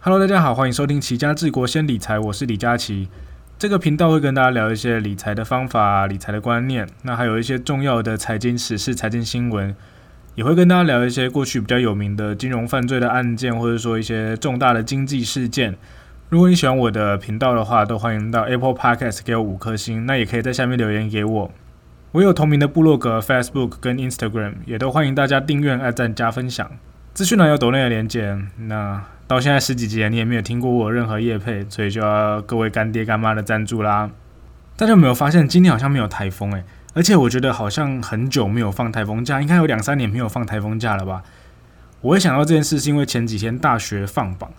Hello，大家好，欢迎收听齐家治国先理财，我是李佳琦。这个频道会跟大家聊一些理财的方法、理财的观念，那还有一些重要的财经时事、财经新闻，也会跟大家聊一些过去比较有名的金融犯罪的案件，或者说一些重大的经济事件。如果你喜欢我的频道的话，都欢迎到 Apple Podcast 给我五颗星，那也可以在下面留言给我。我有同名的部落格、Facebook 跟 Instagram，也都欢迎大家订阅、按赞、加分享。资讯栏有抖内的连接。那到现在十几集了，你也没有听过我任何业配，所以就要各位干爹干妈的赞助啦。大家有没有发现今天好像没有台风诶？而且我觉得好像很久没有放台风假，应该有两三年没有放台风假了吧？我会想到这件事，是因为前几天大学放榜。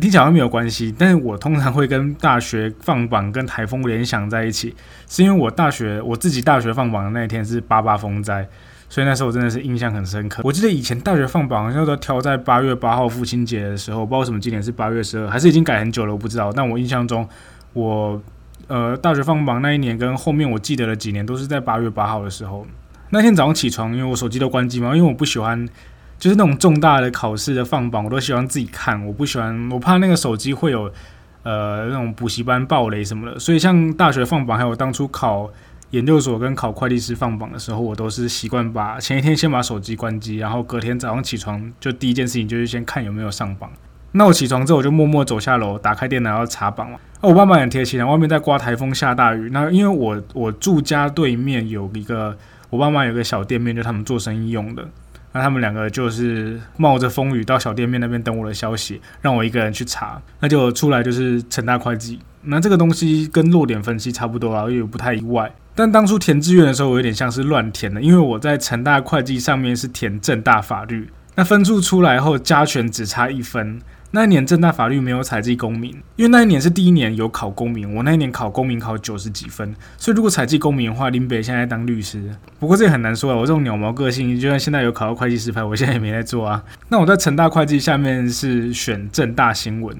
听起来好像没有关系，但是我通常会跟大学放榜跟台风联想在一起，是因为我大学我自己大学放榜的那一天是八八风灾，所以那时候我真的是印象很深刻。我记得以前大学放榜好像都挑在八月八号父亲节的时候，不知道为什么今年是八月十二，还是已经改很久了，我不知道。但我印象中，我呃大学放榜那一年跟后面我记得的几年都是在八月八号的时候。那天早上起床，因为我手机都关机嘛，因为我不喜欢。就是那种重大的考试的放榜，我都喜欢自己看。我不喜欢，我怕那个手机会有呃那种补习班暴雷什么的。所以像大学放榜，还有当初考研究所跟考会计师放榜的时候，我都是习惯把前一天先把手机关机，然后隔天早上起床就第一件事情就是先看有没有上榜。那我起床之后，我就默默走下楼，打开电脑要查榜嘛。我爸妈很贴心，外面在刮台风下大雨。那因为我我住家对面有一个我爸妈有个小店面，就他们做生意用的。那他们两个就是冒着风雨到小店面那边等我的消息，让我一个人去查。那就出来就是成大会计。那这个东西跟落点分析差不多啊，又不太意外。但当初填志愿的时候，我有点像是乱填的，因为我在成大会计上面是填正大法律。那分数出来后，加权只差一分。那一年正大法律没有采集公民，因为那一年是第一年有考公民。我那一年考公民考九十几分，所以如果采集公民的话，林北现在当律师。不过这也很难说啊，我这种鸟毛个性，就算现在有考到会计师牌，我现在也没在做啊。那我在成大会计下面是选正大新闻，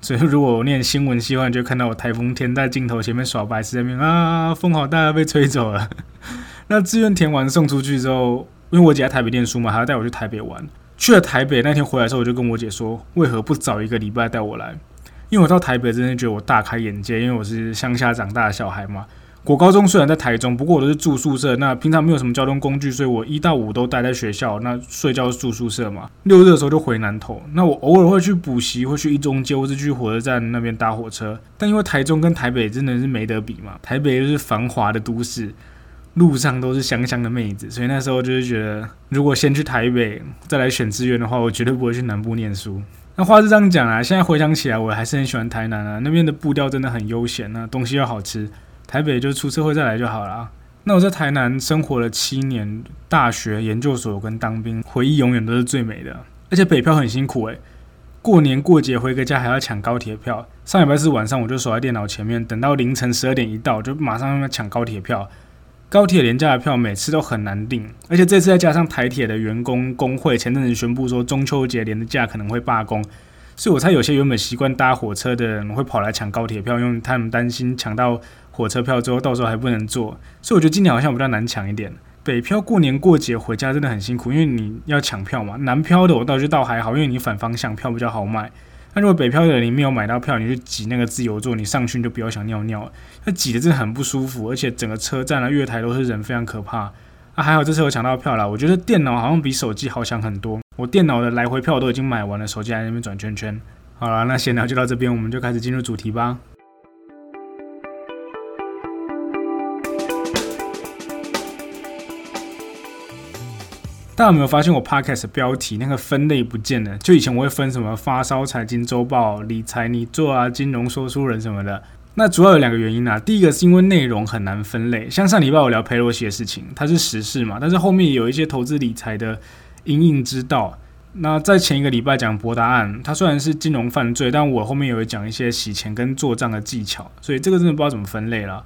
所以如果我念新闻希望，就看到我台风天在镜头前面耍白痴，在那边啊，风好大，被吹走了。那志愿填完送出去之后，因为我姐在台北念书嘛，还要带我去台北玩。去了台北那天回来的时候，我就跟我姐说：“为何不早一个礼拜带我来？”因为我到台北真的觉得我大开眼界，因为我是乡下长大的小孩嘛。国高中虽然在台中，不过我都是住宿舍，那平常没有什么交通工具，所以我一到五都待在学校。那睡觉住宿舍嘛。六日的时候就回南投。那我偶尔会去补习，会去一中街，或是去火车站那边搭火车。但因为台中跟台北真的是没得比嘛，台北又是繁华的都市。路上都是香香的妹子，所以那时候就是觉得，如果先去台北再来选志愿的话，我绝对不会去南部念书。那话是这样讲啊，现在回想起来，我还是很喜欢台南啊，那边的步调真的很悠闲啊，东西又好吃。台北就出社会再来就好了。那我在台南生活了七年，大学、研究所跟当兵，回忆永远都是最美的。而且北漂很辛苦诶，过年过节回个家还要抢高铁票。上礼拜四晚上我就守在电脑前面，等到凌晨十二点一到，就马上要抢高铁票。高铁廉价的票每次都很难订，而且这次再加上台铁的员工工会前阵子宣布说中秋节连的假可能会罢工，所以我猜有些原本习惯搭火车的人会跑来抢高铁票，因为他们担心抢到火车票之后到时候还不能坐，所以我觉得今年好像比较难抢一点。北漂过年过节回家真的很辛苦，因为你要抢票嘛。南漂的我倒觉倒还好，因为你反方向票比较好买。那如果北漂的你没有买到票，你就挤那个自由座，你上去你就不要想尿尿，那挤的真的很不舒服，而且整个车站啊、月台都是人，非常可怕。啊，还好这次我抢到票了，我觉得电脑好像比手机好抢很多。我电脑的来回票都已经买完了，手机还在那边转圈圈。好了，那闲聊就到这边，我们就开始进入主题吧。大家有没有发现我 podcast 标题那个分类不见了？就以前我会分什么发烧财经周报、理财你做啊、金融说书人什么的。那主要有两个原因啊。第一个是因为内容很难分类，像上礼拜我聊佩洛西的事情，它是时事嘛，但是后面有一些投资理财的因应之道。那在前一个礼拜讲博达案，它虽然是金融犯罪，但我后面有讲一些洗钱跟做账的技巧，所以这个真的不知道怎么分类了。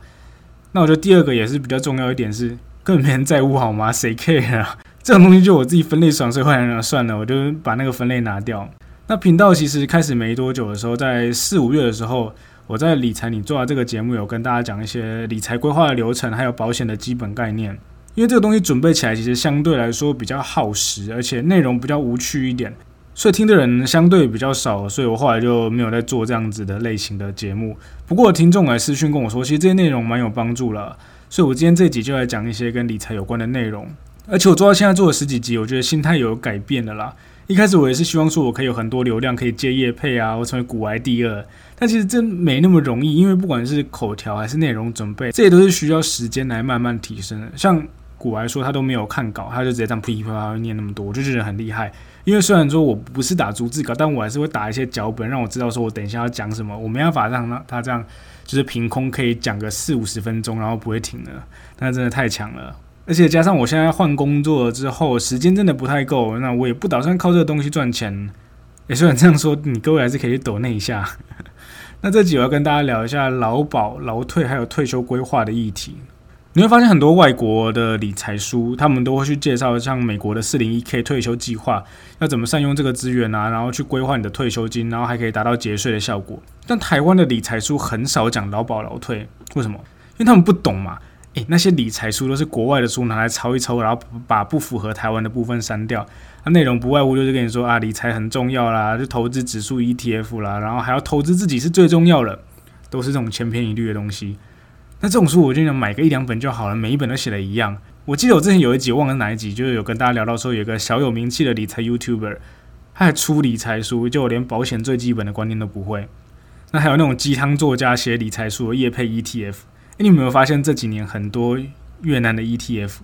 那我觉得第二个也是比较重要一点是，根本没人在乎好吗？谁 care 啊？这种东西就我自己分类爽，所以后来算了，我就把那个分类拿掉。那频道其实开始没多久的时候，在四五月的时候，我在理财你做了这个节目有跟大家讲一些理财规划的流程，还有保险的基本概念。因为这个东西准备起来其实相对来说比较耗时，而且内容比较无趣一点。所以听的人相对比较少，所以我后来就没有在做这样子的类型的节目。不过听众来私讯跟我说，其实这些内容蛮有帮助了，所以我今天这集就来讲一些跟理财有关的内容。而且我做到现在做了十几集，我觉得心态有改变了啦。一开始我也是希望说我可以有很多流量，可以接业配啊，我成为古癌第二。但其实真没那么容易，因为不管是口条还是内容准备，这些都是需要时间来慢慢提升的。像古来说，他都没有看稿，他就直接这样噼里啪啦念那么多，我就觉得很厉害。因为虽然说我不是打逐字稿，但我还是会打一些脚本，让我知道说我等一下要讲什么。我没办法让他他这样就是凭空可以讲个四五十分钟，然后不会停的，那真的太强了。而且加上我现在换工作了之后，时间真的不太够，那我也不打算靠这个东西赚钱。也虽然这样说，你各位还是可以抖那一下。那这集我要跟大家聊一下劳保、劳退还有退休规划的议题。你会发现很多外国的理财书，他们都会去介绍像美国的四零一 K 退休计划，要怎么善用这个资源啊，然后去规划你的退休金，然后还可以达到节税的效果。但台湾的理财书很少讲劳保、劳退，为什么？因为他们不懂嘛。诶，那些理财书都是国外的书，拿来抄一抄，然后把不符合台湾的部分删掉。那内容不外乎就是跟你说啊，理财很重要啦，就投资指数 ETF 啦，然后还要投资自己是最重要的，都是这种千篇一律的东西。那这种书我就想买个一两本就好了，每一本都写的一样。我记得我之前有一集忘了哪一集，就是有跟大家聊到说，有个小有名气的理财 YouTuber，他还出理财书，就连保险最基本的观念都不会。那还有那种鸡汤作家写理财书的，叶配 ETF。你有没有发现这几年很多越南的 ETF，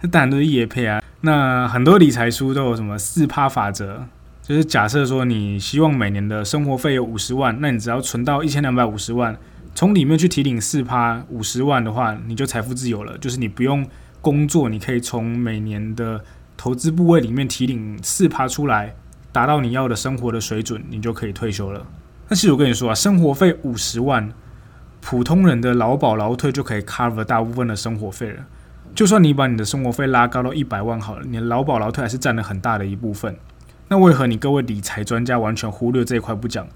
那当然都是叶配啊。那很多理财书都有什么四趴法则，就是假设说你希望每年的生活费有五十万，那你只要存到一千两百五十万。从里面去提领四趴五十万的话，你就财富自由了。就是你不用工作，你可以从每年的投资部位里面提领四趴出来，达到你要的生活的水准，你就可以退休了。但是我跟你说啊，生活费五十万，普通人的劳保劳退就可以 cover 大部分的生活费了。就算你把你的生活费拉高到一百万好了，你的劳保劳退还是占了很大的一部分。那为何你各位理财专家完全忽略这一块不讲？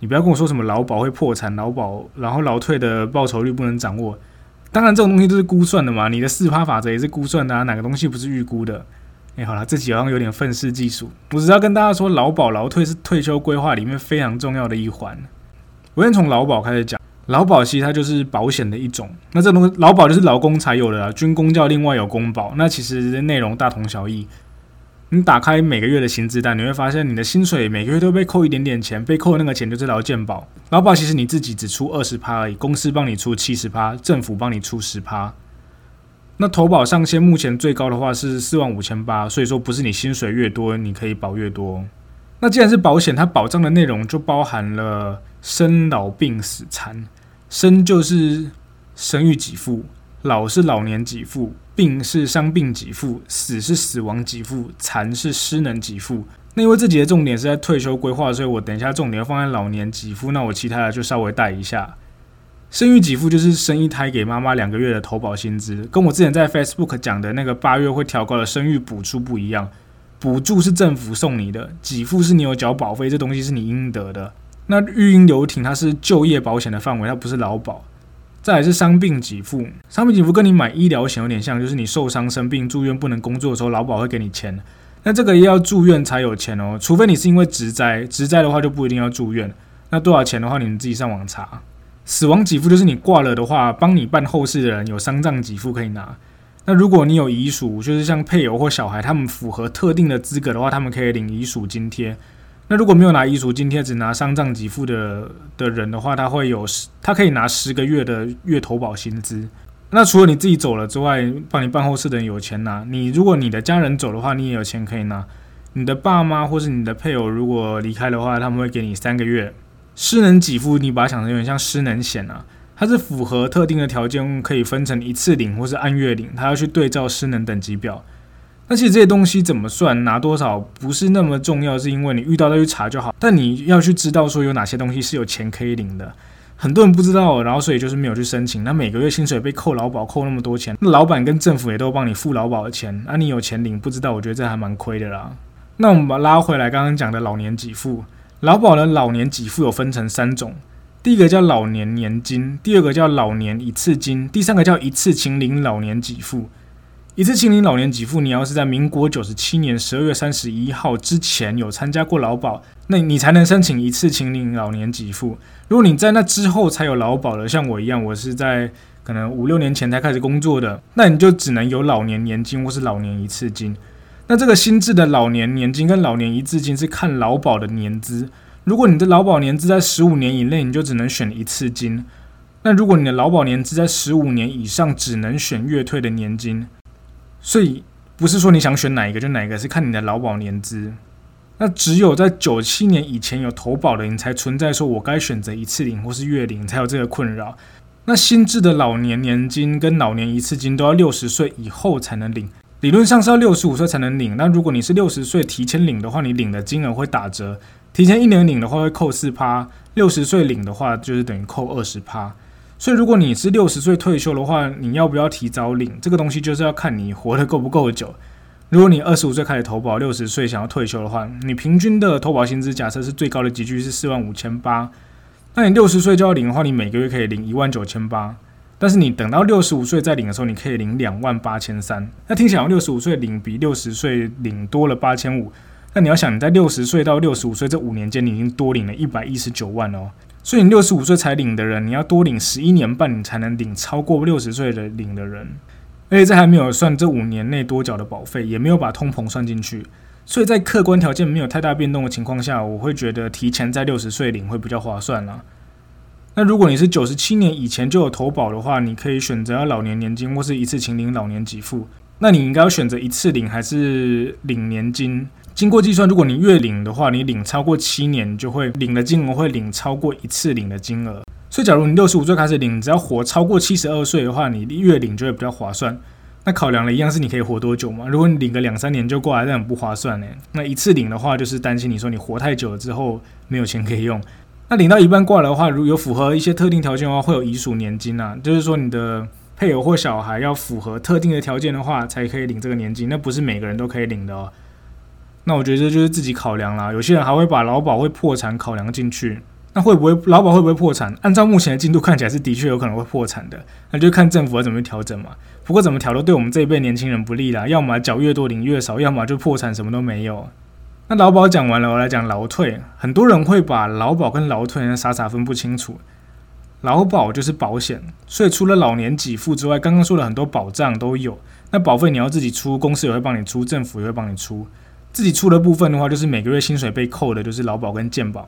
你不要跟我说什么劳保会破产，劳保然后劳退的报酬率不能掌握。当然，这种东西都是估算的嘛。你的四趴法则也是估算的啊，哪个东西不是预估的？哎，好了，这集好像有点愤世嫉俗。我只要跟大家说，劳保劳退是退休规划里面非常重要的一环。我先从劳保开始讲，劳保其实它就是保险的一种。那这东西劳保就是劳工才有的，军工叫另外有公保。那其实内容大同小异。你打开每个月的薪资单，你会发现你的薪水每个月都被扣一点点钱，被扣的那个钱就是劳健保。劳保其实你自己只出二十趴而已，公司帮你出七十趴，政府帮你出十趴。那投保上限目前最高的话是四万五千八，所以说不是你薪水越多你可以保越多。那既然是保险，它保障的内容就包含了生老病死残，生就是生育给付。老是老年给付，病是伤病给付，死是死亡给付，残是失能给付。那因为这节的重点是在退休规划，所以我等一下重点要放在老年给付。那我其他的就稍微带一下。生育给付就是生一胎给妈妈两个月的投保薪资，跟我之前在 Facebook 讲的那个八月会调高的生育补助不一样。补助是政府送你的，给付是你有缴保费，这东西是你应得的。那育婴留停它是就业保险的范围，它不是劳保。再来是伤病给付，伤病给付跟你买医疗险有点像，就是你受伤生病住院不能工作的时候，劳保会给你钱。那这个要住院才有钱哦，除非你是因为职灾，职灾的话就不一定要住院。那多少钱的话，你们自己上网查。死亡给付就是你挂了的话，帮你办后事的人有丧葬给付可以拿。那如果你有遗属，就是像配偶或小孩，他们符合特定的资格的话，他们可以领遗属津贴。那如果没有拿遗属津贴，只拿丧葬给付的的人的话，他会有十，他可以拿十个月的月投保薪资。那除了你自己走了之外，帮你办后事的人有钱拿。你如果你的家人走的话，你也有钱可以拿。你的爸妈或是你的配偶如果离开的话，他们会给你三个月失能给付。你把它想成有点像失能险啊，它是符合特定的条件，可以分成一次领或是按月领，它要去对照失能等级表。那其实这些东西怎么算，拿多少不是那么重要，是因为你遇到再去查就好。但你要去知道说有哪些东西是有钱可以领的，很多人不知道，然后所以就是没有去申请。那每个月薪水被扣劳保扣那么多钱，那老板跟政府也都帮你付劳保的钱，那你有钱领不知道，我觉得这还蛮亏的啦。那我们把拉回来，刚刚讲的老年给付，劳保的老年给付有分成三种，第一个叫老年年金，第二个叫老年一次金，第三个叫一次清零老年给付。一次清零老年给付，你要是在民国九十七年十二月三十一号之前有参加过劳保，那你才能申请一次清零老年给付。如果你在那之后才有劳保的，像我一样，我是在可能五六年前才开始工作的，那你就只能有老年年金或是老年一次金。那这个新制的老年年金跟老年一次金是看劳保的年资，如果你的劳保年资在十五年以内，你就只能选一次金；那如果你的劳保年资在十五年以上，只能选月退的年金。所以不是说你想选哪一个就哪一个，是看你的劳保年资。那只有在九七年以前有投保的，人才存在说我该选择一次领或是月领，才有这个困扰。那新制的老年年金跟老年一次金都要六十岁以后才能领，理论上是要六十五岁才能领。那如果你是六十岁提前领的话，你领的金额会打折。提前一年领的话会扣四趴，六十岁领的话就是等于扣二十趴。所以，如果你是六十岁退休的话，你要不要提早领？这个东西就是要看你活得够不够久。如果你二十五岁开始投保，六十岁想要退休的话，你平均的投保薪资假设是最高的集聚是四万五千八，那你六十岁就要领的话，你每个月可以领一万九千八。但是你等到六十五岁再领的时候，你可以领两万八千三。那听起来六十五岁领比六十岁领多了八千五。那你要想你在六十岁到六十五岁这五年间，你已经多领了一百一十九万哦。所以你六十五岁才领的人，你要多领十一年半，你才能领超过六十岁的领的人。而且这还没有算这五年内多缴的保费，也没有把通膨算进去。所以在客观条件没有太大变动的情况下，我会觉得提前在六十岁领会比较划算啦。那如果你是九十七年以前就有投保的话，你可以选择要老年年金或是一次请领老年给付。那你应该要选择一次领还是领年金？经过计算，如果你月领的话，你领超过七年，就会领的金额会领超过一次领的金额。所以，假如你六十五岁开始领，只要活超过七十二岁的话，你月领就会比较划算。那考量了一样是你可以活多久嘛？如果你领个两三年就过来，那很不划算呢。那一次领的话，就是担心你说你活太久了之后没有钱可以用。那领到一半挂了的话，如有符合一些特定条件的话，会有遗属年金啊，就是说你的配偶或小孩要符合特定的条件的话，才可以领这个年金。那不是每个人都可以领的哦。那我觉得这就是自己考量啦。有些人还会把劳保会破产考量进去。那会不会劳保会不会破产？按照目前的进度看起来是的确有可能会破产的。那就看政府要怎么调整嘛。不过怎么调都对我们这一辈年轻人不利啦。要么缴越多领越少，要么就破产什么都没有。那劳保讲完了，我来讲劳退。很多人会把劳保跟劳退傻傻分不清楚。劳保就是保险，所以除了老年给付之外，刚刚说了很多保障都有。那保费你要自己出，公司也会帮你出，政府也会帮你出。自己出的部分的话，就是每个月薪水被扣的，就是劳保跟健保。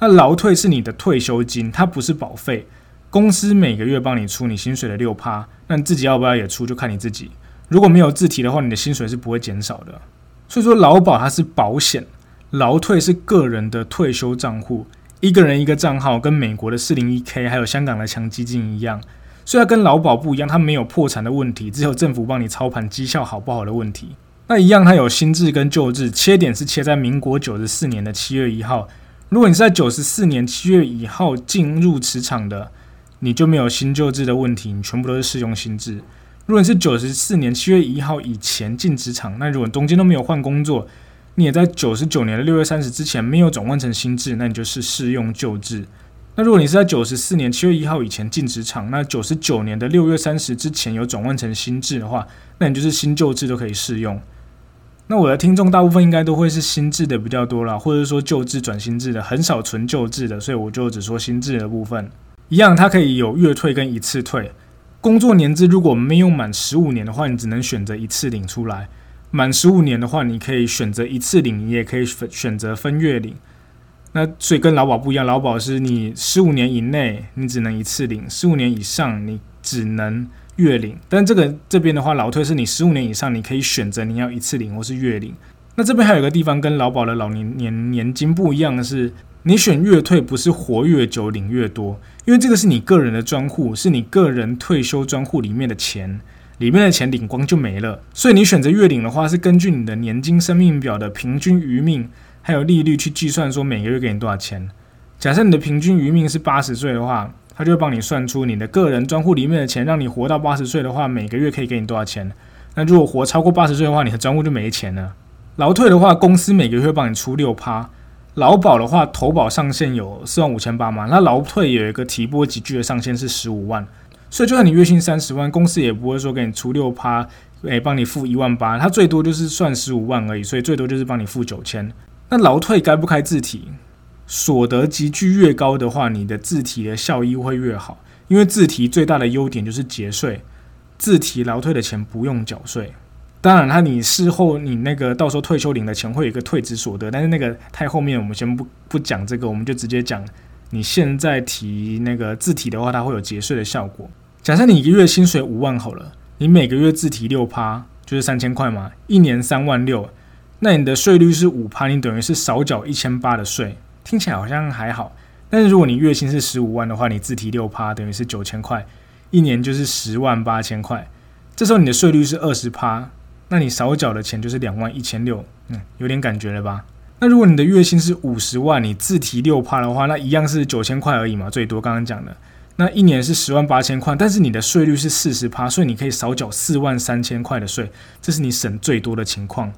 那劳退是你的退休金，它不是保费。公司每个月帮你出你薪水的六趴，那你自己要不要也出，就看你自己。如果没有自提的话，你的薪水是不会减少的。所以说，劳保它是保险，劳退是个人的退休账户，一个人一个账号，跟美国的四零一 K 还有香港的强基金一样。虽然跟劳保不一样，它没有破产的问题，只有政府帮你操盘绩效好不好的问题。那一样，它有新制跟旧制，切点是切在民国九十四年的七月一号。如果你是在九十四年七月一号进入职场的，你就没有新旧制的问题，你全部都是适用新制。如果你是九十四年七月一号以前进职场，那如果中间都没有换工作，你也在九十九年的六月三十之前没有转换成新制，那你就是适用旧制。那如果你是在九十四年七月一号以前进职场，那九十九年的六月三十之前有转换成新制的话，那你就是新旧制都可以适用。那我的听众大部分应该都会是新制的比较多啦，或者说旧制转新制的，很少纯旧制的，所以我就只说新制的部分。一样，它可以有月退跟一次退。工作年资如果没有满十五年的话，你只能选择一次领出来；满十五年的话，你可以选择一次领，你也可以选择分月领。那所以跟劳保不一样，劳保是你十五年以内你只能一次领，十五年以上你只能。月领，但这个这边的话，老退是你十五年以上，你可以选择你要一次领或是月领。那这边还有一个地方跟劳保的老年年年金不一样的是，你选月退不是活越久领越多，因为这个是你个人的专户，是你个人退休专户里面的钱，里面的钱领光就没了。所以你选择月领的话，是根据你的年金生命表的平均余命还有利率去计算，说每个月给你多少钱。假设你的平均余命是八十岁的话。他就会帮你算出你的个人专户里面的钱，让你活到八十岁的话，每个月可以给你多少钱？那如果活超过八十岁的话，你的专户就没钱了。劳退的话，公司每个月会帮你出六趴；劳保的话，投保上限有四万五千八嘛。那劳退有一个提拨集聚的上限是十五万，所以就算你月薪三十万，公司也不会说给你出六趴，诶，帮你付一万八，他最多就是算十五万而已，所以最多就是帮你付九千。那劳退该不开自提？所得集聚越高的话，你的自提的效益会越好，因为自提最大的优点就是节税，自提劳退的钱不用缴税。当然，他你事后你那个到时候退休领的钱会有一个退职所得，但是那个太后面，我们先不不讲这个，我们就直接讲你现在提那个自提的话，它会有节税的效果。假设你一个月薪水五万好了，你每个月自提六趴，就是三千块嘛，一年三万六，那你的税率是五趴，你等于是少缴一千八的税。听起来好像还好，但是如果你月薪是十五万的话，你自提六趴，等于是九千块，一年就是十万八千块。这时候你的税率是二十趴，那你少缴的钱就是两万一千六，嗯，有点感觉了吧？那如果你的月薪是五十万，你自提六趴的话，那一样是九千块而已嘛，最多刚刚讲的。那一年是十万八千块，但是你的税率是四十趴，所以你可以少缴四万三千块的税，这是你省最多的情况。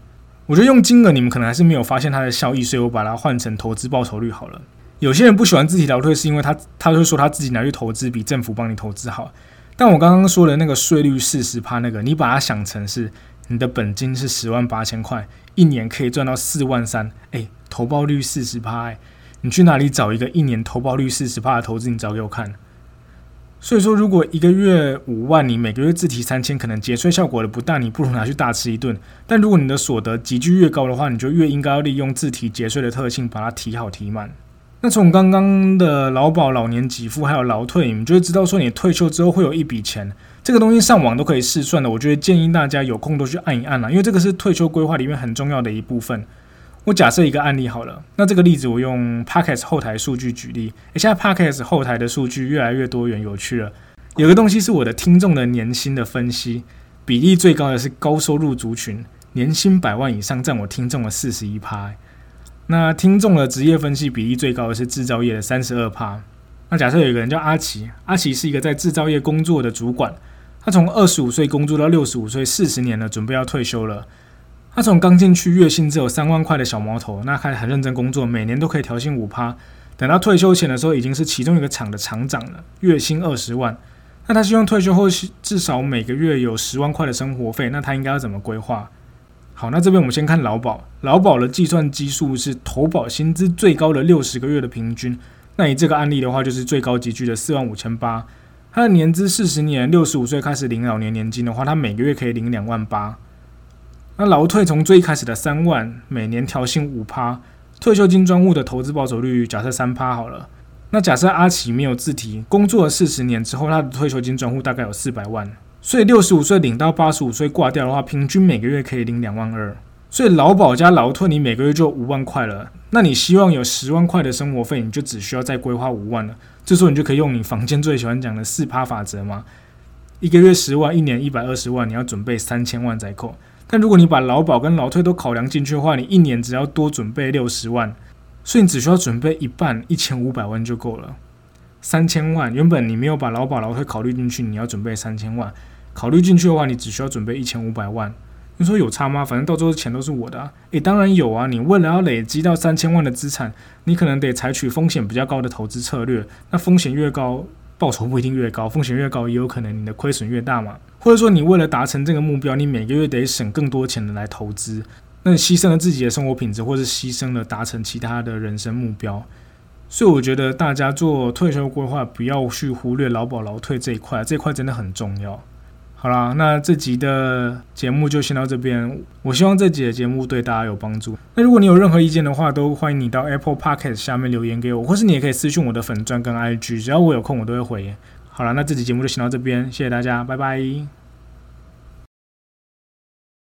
我觉得用金额你们可能还是没有发现它的效益，所以我把它换成投资报酬率好了。有些人不喜欢自己劳退，是因为他他会说他自己拿去投资比政府帮你投资好。但我刚刚说的那个税率四十趴那个，你把它想成是你的本金是十万八千块，一年可以赚到四万三，哎，投报率四十趴，哎，你去哪里找一个一年投报率四十趴的投资？你找给我看。所以说，如果一个月五万，你每个月自提三千，可能节税效果的不大，你不如拿去大吃一顿。但如果你的所得集聚越高的话，你就越应该要利用自提节税的特性，把它提好提满。那从刚刚的劳保、老年给付还有劳退，你们就会知道说，你退休之后会有一笔钱，这个东西上网都可以试算的。我觉得建议大家有空都去按一按啦，因为这个是退休规划里面很重要的一部分。我假设一个案例好了，那这个例子我用 Podcast 后台数据举例。诶，现在 Podcast 后台的数据越来越多元有趣了。有个东西是我的听众的年薪的分析比例最高的是高收入族群，年薪百万以上占我听众的四十一趴。那听众的职业分析比例最高的是制造业的三十二趴。那假设有一个人叫阿奇，阿奇是一个在制造业工作的主管，他从二十五岁工作到六十五岁，四十年了，准备要退休了。他从刚进去月薪只有三万块的小毛头，那开始很认真工作，每年都可以调薪五趴。等到退休前的时候，已经是其中一个厂的厂长了，月薪二十万。那他希望退休后至少每个月有十万块的生活费，那他应该要怎么规划？好，那这边我们先看劳保，劳保的计算基数是投保薪资最高的六十个月的平均。那以这个案例的话，就是最高集聚的四万五千八。他的年资四十年，六十五岁开始领老年年金的话，他每个月可以领两万八。那劳退从最开始的三万，每年调薪五趴，退休金专户的投资报酬率假设三趴好了。那假设阿奇没有自提，工作了四十年之后，他的退休金专户大概有四百万，所以六十五岁领到八十五岁挂掉的话，平均每个月可以领两万二。所以劳保加劳退，你每个月就五万块了。那你希望有十万块的生活费，你就只需要再规划五万了。这时候你就可以用你房间最喜欢讲的四趴法则嘛，一个月十万，一年一百二十万，你要准备三千万再扣。但如果你把劳保跟劳退都考量进去的话，你一年只要多准备六十万，所以你只需要准备一半一千五百万就够了。三千万原本你没有把劳保劳退考虑进去，你要准备三千万，考虑进去的话，你只需要准备一千五百万。你说有差吗？反正到最后钱都是我的。诶，当然有啊！你为了要累积到三千万的资产，你可能得采取风险比较高的投资策略。那风险越高，报酬不一定越高，风险越高，也有可能你的亏损越大嘛。或者说，你为了达成这个目标，你每个月得省更多钱来投资，那你牺牲了自己的生活品质，或是牺牲了达成其他的人生目标。所以，我觉得大家做退休规划，不要去忽略劳保劳退这一块，这一块真的很重要。好啦，那这集的节目就先到这边。我希望这集的节目对大家有帮助。那如果你有任何意见的话，都欢迎你到 Apple Podcast 下面留言给我，或是你也可以私信我的粉钻跟 IG，只要我有空，我都会回。好了，那这集节目就先到这边，谢谢大家，拜拜。